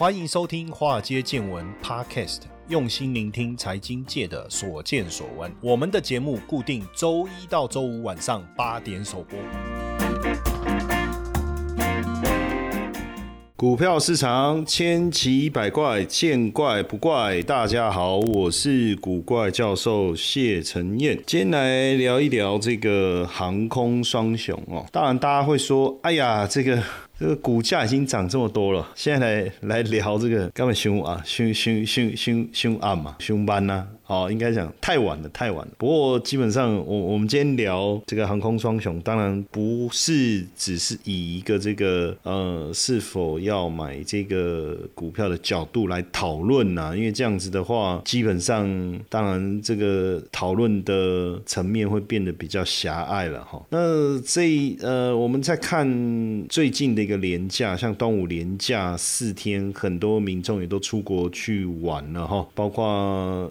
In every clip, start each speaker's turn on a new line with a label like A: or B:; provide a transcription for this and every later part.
A: 欢迎收听《华尔街见闻》Podcast，用心聆听财经界的所见所闻。我们的节目固定周一到周五晚上八点首播。股票市场千奇百怪，见怪不怪。大家好，我是古怪教授谢承彦，今天来聊一聊这个航空双雄哦。当然，大家会说，哎呀，这个。这个股价已经涨这么多了，现在来来聊这个，根本凶啊，凶凶凶凶凶暗嘛，凶班呐。哦，应该讲太晚了，太晚了。不过基本上，我我们今天聊这个航空双雄，当然不是只是以一个这个呃是否要买这个股票的角度来讨论呐，因为这样子的话，基本上当然这个讨论的层面会变得比较狭隘了哈。那这呃，我们在看最近的一个廉价，像端午廉价四天，很多民众也都出国去玩了哈，包括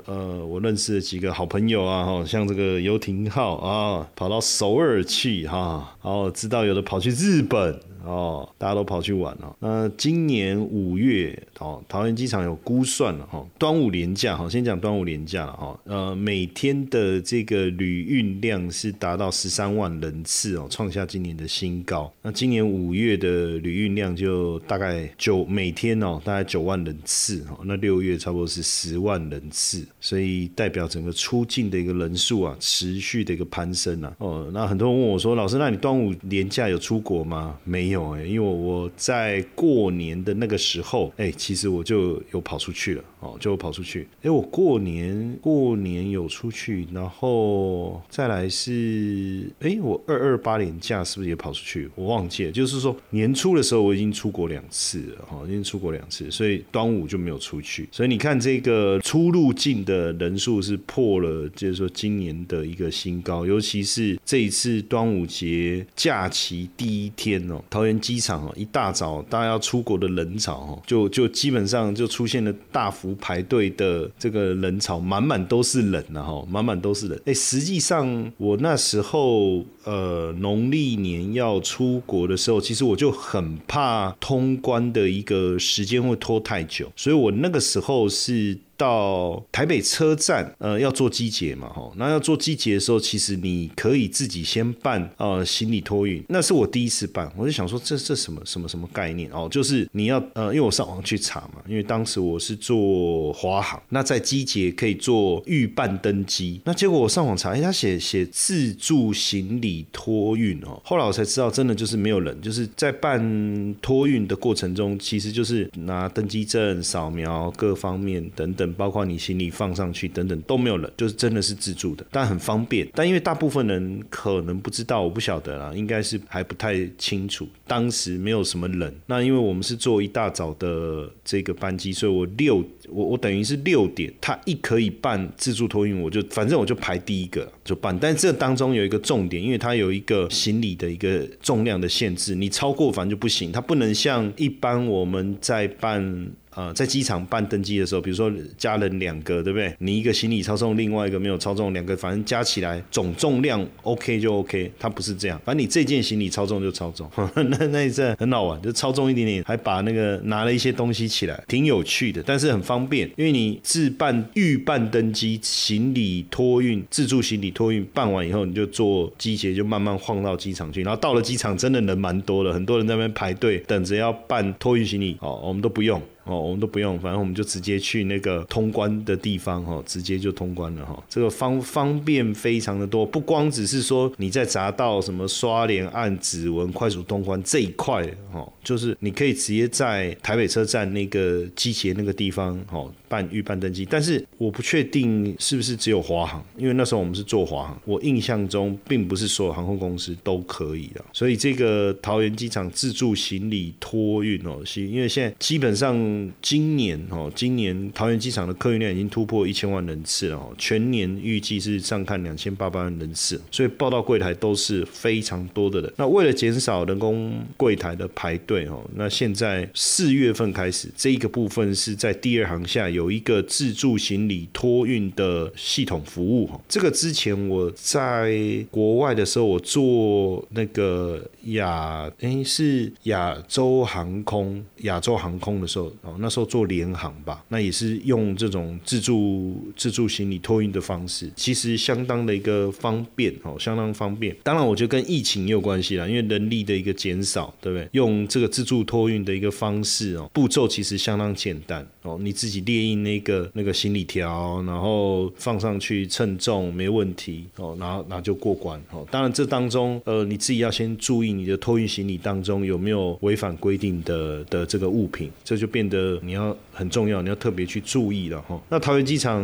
A: 呃。我认识的几个好朋友啊，哈，像这个游艇号啊，跑到首尔去哈，然后知道有的跑去日本。哦，大家都跑去玩了。那今年五月，哦，桃园机场有估算了哈，端午连假，哈，先讲端午连假了哈。呃，每天的这个旅运量是达到十三万人次哦，创下今年的新高。那今年五月的旅运量就大概九每天哦，大概九万人次哈。那六月差不多是十万人次，所以代表整个出境的一个人数啊，持续的一个攀升啊。哦，那很多人问我说，老师，那你端午连假有出国吗？没。没有哎，因为我在过年的那个时候，哎，其实我就有跑出去了哦，就跑出去。哎，我过年过年有出去，然后再来是，哎，我二二八年假是不是也跑出去？我忘记了，就是说年初的时候我已经出国两次了哈，已经出国两次，所以端午就没有出去。所以你看这个出入境的人数是破了，就是说今年的一个新高，尤其是这一次端午节假期第一天哦。桃园机场哦，一大早大家要出国的人潮哦，就就基本上就出现了大幅排队的这个人潮，满满都是人了哈，满满都是人。哎，实际上我那时候呃农历年要出国的时候，其实我就很怕通关的一个时间会拖太久，所以我那个时候是。到台北车站，呃，要做机捷嘛，吼，那要做机捷的时候，其实你可以自己先办，呃，行李托运，那是我第一次办，我就想说，这这什么什么什么概念？哦，就是你要，呃，因为我上网去查嘛，因为当时我是做华航，那在机捷可以做预办登机，那结果我上网查，哎，他写写自助行李托运哦，后来我才知道，真的就是没有人，就是在办托运的过程中，其实就是拿登机证扫描各方面等等。包括你行李放上去等等都没有人，就是真的是自助的，但很方便。但因为大部分人可能不知道，我不晓得啦，应该是还不太清楚。当时没有什么人，那因为我们是坐一大早的这个班机，所以我六我我等于是六点，他一可以办自助托运，我就反正我就排第一个就办。但这当中有一个重点，因为它有一个行李的一个重量的限制，你超过反正就不行，它不能像一般我们在办。呃，在机场办登机的时候，比如说家人两个，对不对？你一个行李超重，另外一个没有超重，两个反正加起来总重量 OK 就 OK。它不是这样，反正你这件行李超重就超重。那那一阵很好玩，就超重一点点，还把那个拿了一些东西起来，挺有趣的，但是很方便，因为你自办预办登机行李托运自助行李托运办完以后，你就坐机捷就慢慢晃到机场去，然后到了机场真的人蛮多的，很多人在那边排队等着要办托运行李。哦，我们都不用。哦，我们都不用，反正我们就直接去那个通关的地方，哈，直接就通关了，哈。这个方方便非常的多，不光只是说你在匝道什么刷脸、按指纹、快速通关这一块，哈，就是你可以直接在台北车站那个机器那个地方，哈。办预办登机，但是我不确定是不是只有华航，因为那时候我们是做华航，我印象中并不是所有航空公司都可以的。所以这个桃园机场自助行李托运哦，是因为现在基本上今年哦，今年桃园机场的客运量已经突破一千万人次了哦，全年预计是上看两千八百万人次，所以报到柜台都是非常多的人。那为了减少人工柜台的排队哦，那现在四月份开始这一个部分是在第二行下有。一个自助行李托运的系统服务哈，这个之前我在国外的时候，我做那个亚诶是亚洲航空亚洲航空的时候，哦，那时候做联航吧，那也是用这种自助自助行李托运的方式，其实相当的一个方便哦，相当方便。当然，我觉得跟疫情也有关系啦，因为人力的一个减少，对不对？用这个自助托运的一个方式哦，步骤其实相当简单哦，你自己列印那个那个行李条，然后放上去称重没问题哦，然后然后就过关哦。当然，这当中呃，你自己要先注意你的托运行李当中有没有违反规定的的这个物品，这就变得你要很重要，你要特别去注意了哈。那桃园机场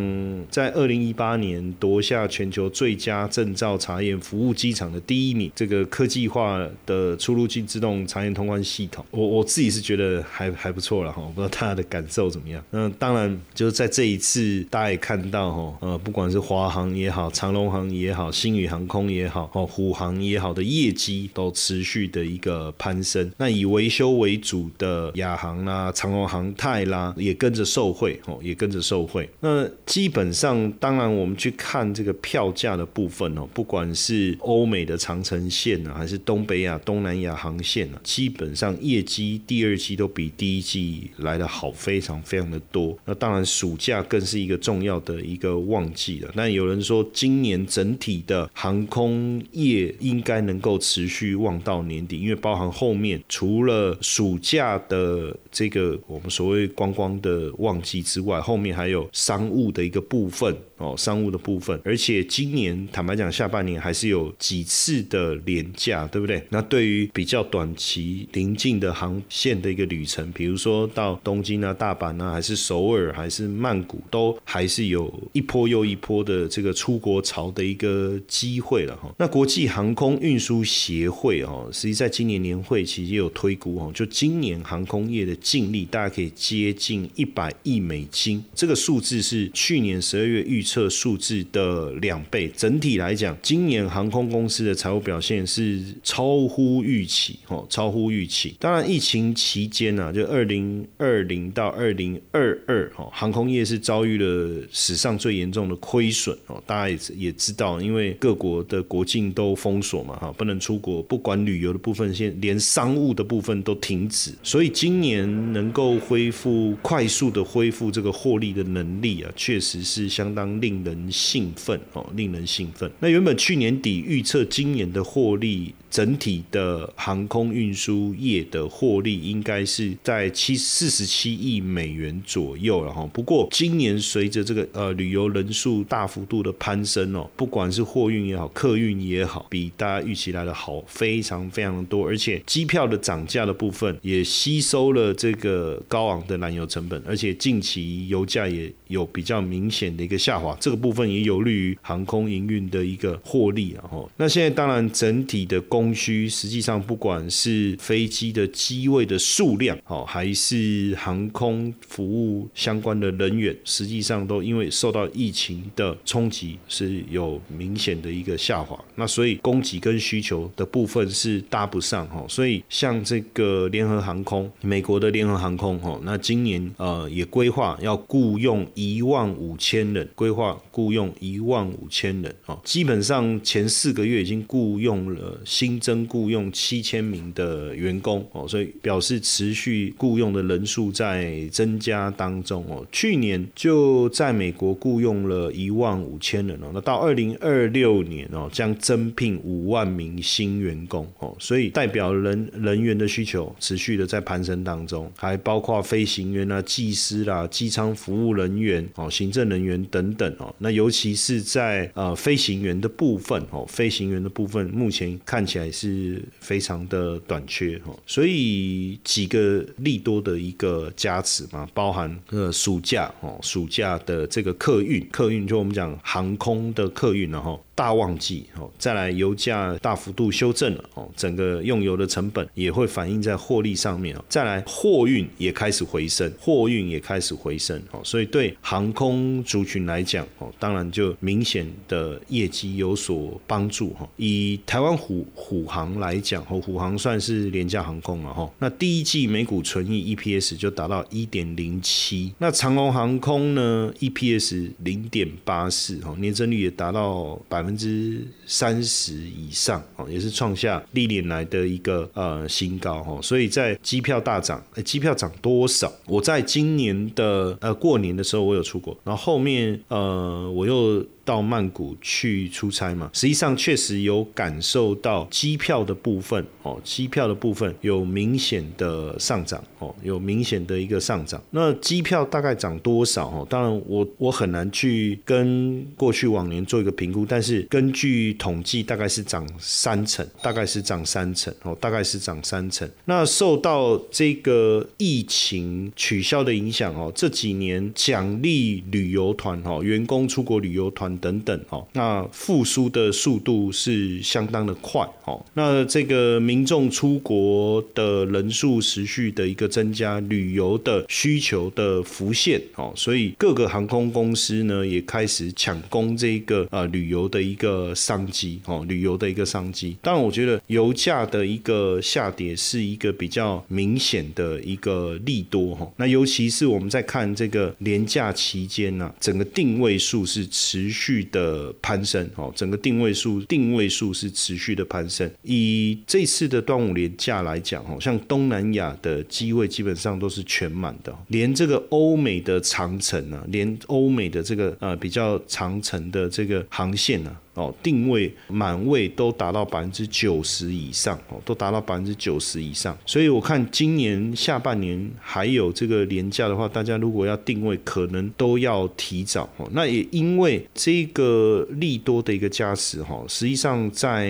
A: 在二零一八年夺下全球最佳证照查验服务机场的第一名，这个科技化的出入境自动查验通关系统，我我自己是觉得还还不错了哈，我不知道大家的感受怎么样？那当然就是在这一次，大家也看到哈，呃，不管是华航也好，长龙航也好，新宇航空也好，哦，虎航也好的业绩都持续的一个攀升。那以维修为主的亚航啦、长龙航航泰啦，也跟着受惠哦，也跟着受惠。那基本上，当然我们去看这个票价的部分哦，不管是欧美的长城线啊，还是东北亚、东南亚航线啊，基本上业绩第二季都比第一季来的好，非常非常的多。那当然，暑假更是一个重要的一个旺季了。那有人说，今年整体的航空业应该能够持续旺到年底，因为包含后面除了暑假的这个我所谓观光的旺季之外，后面还有商务的一个部分。哦，商务的部分，而且今年坦白讲，下半年还是有几次的廉价，对不对？那对于比较短期临近的航线的一个旅程，比如说到东京啊、大阪啊，还是首尔，还是曼谷，都还是有一波又一波的这个出国潮的一个机会了哈。那国际航空运输协会哦，实际在今年年会其实也有推估哦，就今年航空业的净利大概可以接近一百亿美金，这个数字是去年十二月预。测数字的两倍，整体来讲，今年航空公司的财务表现是超乎预期，哦，超乎预期。当然，疫情期间呢，就二零二零到二零二二，哈，航空业是遭遇了史上最严重的亏损，哦，大家也也知道，因为各国的国境都封锁嘛，哈，不能出国，不管旅游的部分，现连商务的部分都停止，所以今年能够恢复快速的恢复这个获利的能力啊，确实是相当。令人兴奋哦，令人兴奋。那原本去年底预测今年的获利。整体的航空运输业的获利应该是在七四十七亿美元左右了哈。不过今年随着这个呃旅游人数大幅度的攀升哦，不管是货运也好，客运也好，比大家预期来的好非常非常多。而且机票的涨价的部分也吸收了这个高昂的燃油成本，而且近期油价也有比较明显的一个下滑，这个部分也有利于航空营运的一个获利啊。哈，那现在当然整体的供需实际上，不管是飞机的机位的数量，哦，还是航空服务相关的人员，实际上都因为受到疫情的冲击，是有明显的一个下滑。那所以供给跟需求的部分是搭不上，哈。所以像这个联合航空，美国的联合航空，哈，那今年呃也规划要雇佣一万五千人，规划雇佣一万五千人，哦，基本上前四个月已经雇佣了新。增雇佣七千名的员工哦，所以表示持续雇佣的人数在增加当中哦。去年就在美国雇佣了一万五千人哦，那到二零二六年哦，将增聘五万名新员工哦，所以代表人人员的需求持续的在攀升当中，还包括飞行员啊、技师啦、机舱服务人员员哦、行政人员等等哦。那尤其是在呃飞行员的部分哦，飞行员的部分目前看起来。是非常的短缺哦，所以几个利多的一个加持嘛，包含呃暑假哦，暑假的这个客运，客运就我们讲航空的客运了哈。大旺季哦，再来油价大幅度修正了哦，整个用油的成本也会反映在获利上面哦。再来货运也开始回升，货运也开始回升哦，所以对航空族群来讲哦，当然就明显的业绩有所帮助哈。以台湾虎虎航来讲哦，虎航算是廉价航空了哈。那第一季每股纯益 EPS 就达到一点零七，那长龙航空呢 EPS 零点八四哦，年增率也达到百。百分之三十以上哦，也是创下历年来的一个呃新高哦。所以在机票大涨，机票涨多少？我在今年的呃过年的时候我有出国，然后后面呃我又。到曼谷去出差嘛，实际上确实有感受到机票的部分哦，机票的部分有明显的上涨哦，有明显的一个上涨。那机票大概涨多少哦？当然我我很难去跟过去往年做一个评估，但是根据统计大概是涨三成，大概是涨三成哦，大概是涨三成。那受到这个疫情取消的影响哦，这几年奖励旅游团哦，员工出国旅游团。等等哦，那复苏的速度是相当的快哦。那这个民众出国的人数持续的一个增加，旅游的需求的浮现哦，所以各个航空公司呢也开始抢攻这个呃旅游的一个商机哦，旅游的一个商机。当然，我觉得油价的一个下跌是一个比较明显的一个利多哈。那尤其是我们在看这个廉价期间呢，整个定位数是持续。续的攀升哦，整个定位数定位数是持续的攀升。以这次的端午连假来讲哦，像东南亚的机位基本上都是全满的，连这个欧美的长城啊，连欧美的这个呃比较长城的这个航线呢。哦，定位满位都达到百分之九十以上哦，都达到百分之九十以上。所以我看今年下半年还有这个廉价的话，大家如果要定位，可能都要提早哦。那也因为这个利多的一个加持哈，实际上在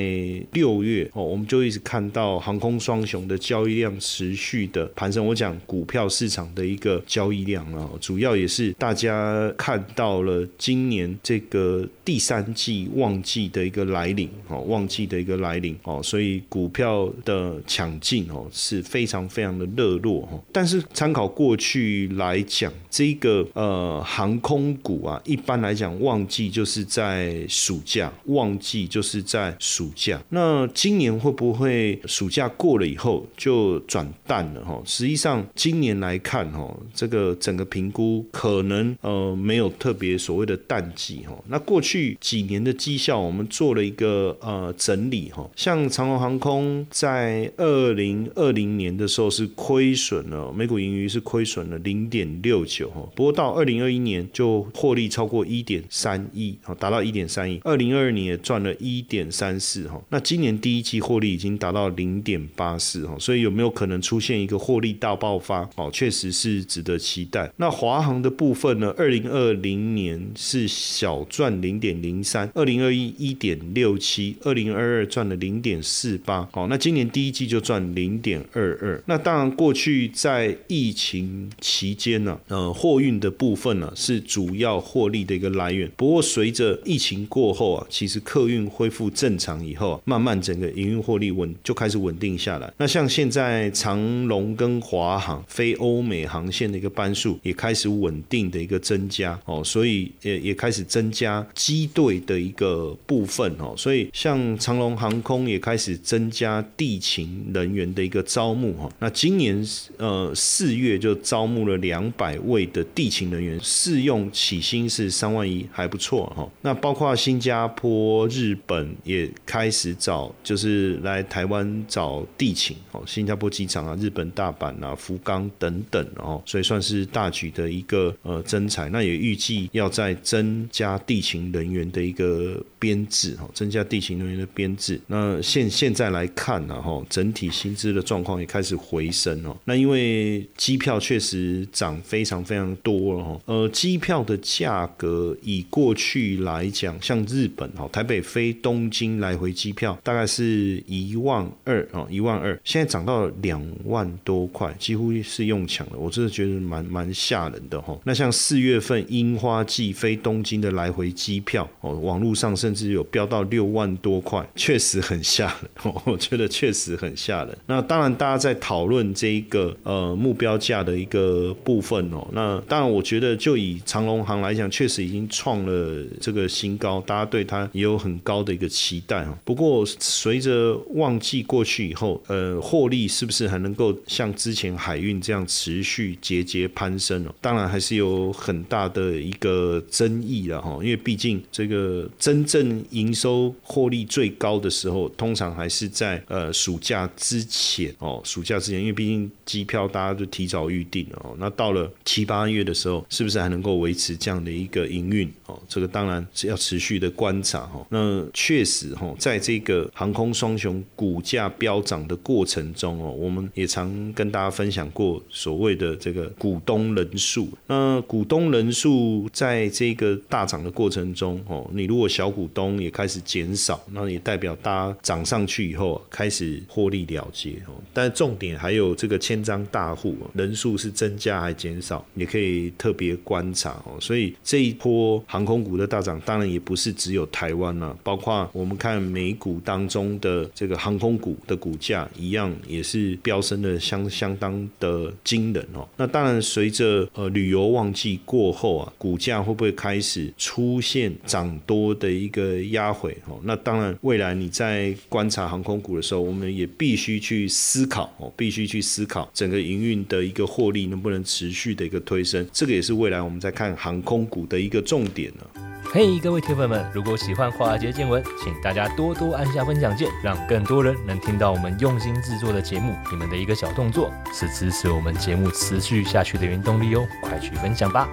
A: 六月哦，我们就一直看到航空双雄的交易量持续的攀升。我讲股票市场的一个交易量啊，主要也是大家看到了今年这个第三季旺。旺季的一个来临哦，旺季的一个来临哦，所以股票的抢进哦是非常非常的热络哈。但是参考过去来讲，这个呃航空股啊，一般来讲旺季就是在暑假，旺季就是在暑假。那今年会不会暑假过了以后就转淡了哈？实际上今年来看哈，这个整个评估可能呃没有特别所谓的淡季哈。那过去几年的绩效我们做了一个呃整理哈，像长龙航空在二零二零年的时候是亏损了，每股盈余是亏损了零点六九哈，不过到二零二一年就获利超过一点三亿，达到一点三亿，二零二二年也赚了一点三四哈，那今年第一季获利已经达到零点八四哈，所以有没有可能出现一个获利大爆发？哦，确实是值得期待。那华航的部分呢？二零二零年是小赚零点零三，二零二一一点六七，二零二二赚了零点四八，好，那今年第一季就赚零点二二。那当然，过去在疫情期间呢，呃，货运的部分呢是主要获利的一个来源。不过随着疫情过后啊，其实客运恢复正常以后，慢慢整个营运获利稳就开始稳定下来。那像现在长龙跟华航非欧美航线的一个班数也开始稳定的一个增加哦，所以也也开始增加机队的一个。部分哦，所以像长龙航空也开始增加地勤人员的一个招募哈。那今年呃四月就招募了两百位的地勤人员，试用起薪是三万一，还不错哈。那包括新加坡、日本也开始找，就是来台湾找地勤哦。新加坡机场啊、日本大阪啊、福冈等等哦，所以算是大举的一个呃增才。那也预计要再增加地勤人员的一个。编制哈，增加地勤人员的编制。那现现在来看呢，哈，整体薪资的状况也开始回升哦。那因为机票确实涨非常非常多了哈。呃，机票的价格以过去来讲，像日本哈，台北飞东京来回机票大概是一万二哦，一万二，现在涨到两万多块，几乎是用抢了。我真的觉得蛮蛮吓人的哈。那像四月份樱花季飞东京的来回机票哦，网络上是。甚至有飙到六万多块，确实很吓人。我觉得确实很吓人。那当然，大家在讨论这一个呃目标价的一个部分哦。那当然，我觉得就以长隆行来讲，确实已经创了这个新高，大家对它也有很高的一个期待哦。不过，随着旺季过去以后，呃，获利是不是还能够像之前海运这样持续节节攀升哦？当然还是有很大的一个争议了哈。因为毕竟这个真正正营收获利最高的时候，通常还是在呃暑假之前哦，暑假之前，因为毕竟机票大家都提早预定哦。那到了七八月的时候，是不是还能够维持这样的一个营运哦？这个当然是要持续的观察哦。那确实哈，在这个航空双雄股价飙涨的过程中哦，我们也常跟大家分享过所谓的这个股东人数。那股东人数在这个大涨的过程中哦，你如果小股股东也开始减少，那也代表大家涨上去以后开始获利了结哦。但重点还有这个千张大户人数是增加还减少，也可以特别观察哦。所以这一波航空股的大涨，当然也不是只有台湾啊，包括我们看美股当中的这个航空股的股价一样，也是飙升的相相当的惊人哦。那当然随着呃旅游旺季过后啊，股价会不会开始出现涨多的一个压回哦？那当然未来你在观察航空股的时候，我们也必须去思考哦，必须去思考整个营运的一个获利能不能持续的一个推升，这个也是未来我们在看航空股的一个重点呢。
B: 嘿，各位铁粉们，如果喜欢华尔街见闻，请大家多多按下分享键，让更多人能听到我们用心制作的节目。你们的一个小动作，是支持我们节目持续下去的原动力哦，快去分享吧！